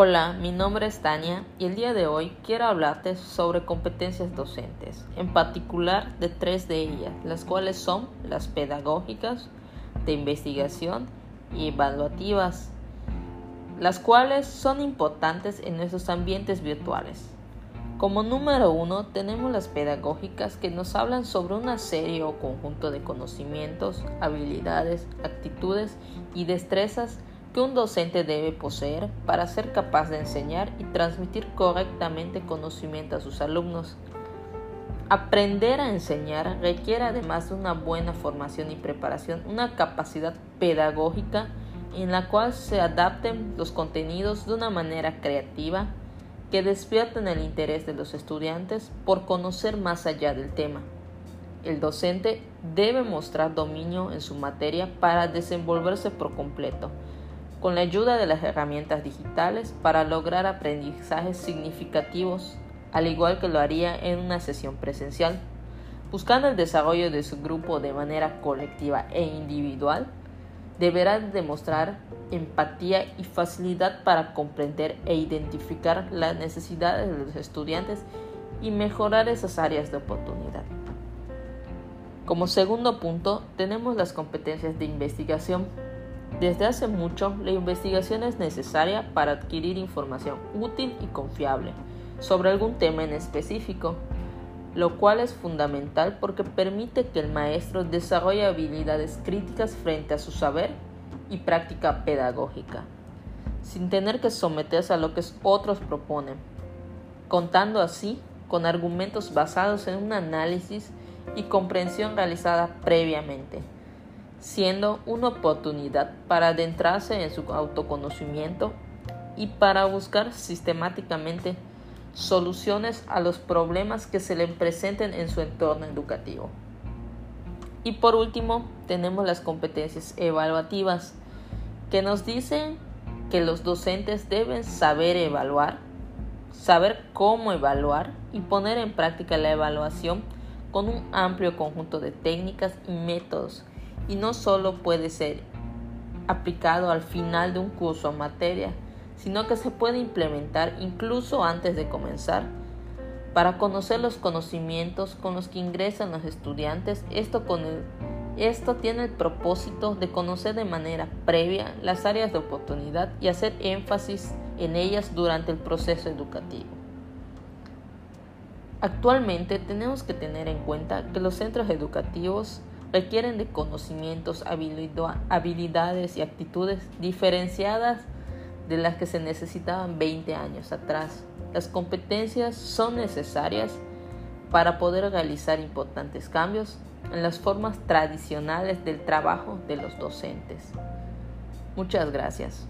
Hola, mi nombre es Tania y el día de hoy quiero hablarte sobre competencias docentes, en particular de tres de ellas, las cuales son las pedagógicas, de investigación y evaluativas, las cuales son importantes en nuestros ambientes virtuales. Como número uno tenemos las pedagógicas que nos hablan sobre una serie o conjunto de conocimientos, habilidades, actitudes y destrezas que un docente debe poseer para ser capaz de enseñar y transmitir correctamente conocimiento a sus alumnos. Aprender a enseñar requiere además de una buena formación y preparación, una capacidad pedagógica en la cual se adapten los contenidos de una manera creativa que despierten el interés de los estudiantes por conocer más allá del tema. El docente debe mostrar dominio en su materia para desenvolverse por completo, con la ayuda de las herramientas digitales para lograr aprendizajes significativos, al igual que lo haría en una sesión presencial, buscando el desarrollo de su grupo de manera colectiva e individual, deberá demostrar empatía y facilidad para comprender e identificar las necesidades de los estudiantes y mejorar esas áreas de oportunidad. Como segundo punto, tenemos las competencias de investigación desde hace mucho, la investigación es necesaria para adquirir información útil y confiable sobre algún tema en específico, lo cual es fundamental porque permite que el maestro desarrolle habilidades críticas frente a su saber y práctica pedagógica, sin tener que someterse a lo que otros proponen, contando así con argumentos basados en un análisis y comprensión realizada previamente siendo una oportunidad para adentrarse en su autoconocimiento y para buscar sistemáticamente soluciones a los problemas que se le presenten en su entorno educativo. Y por último, tenemos las competencias evaluativas, que nos dicen que los docentes deben saber evaluar, saber cómo evaluar y poner en práctica la evaluación con un amplio conjunto de técnicas y métodos y no solo puede ser aplicado al final de un curso o materia, sino que se puede implementar incluso antes de comenzar para conocer los conocimientos con los que ingresan los estudiantes. Esto, con esto tiene el propósito de conocer de manera previa las áreas de oportunidad y hacer énfasis en ellas durante el proceso educativo. Actualmente tenemos que tener en cuenta que los centros educativos requieren de conocimientos, habilidades y actitudes diferenciadas de las que se necesitaban 20 años atrás. Las competencias son necesarias para poder realizar importantes cambios en las formas tradicionales del trabajo de los docentes. Muchas gracias.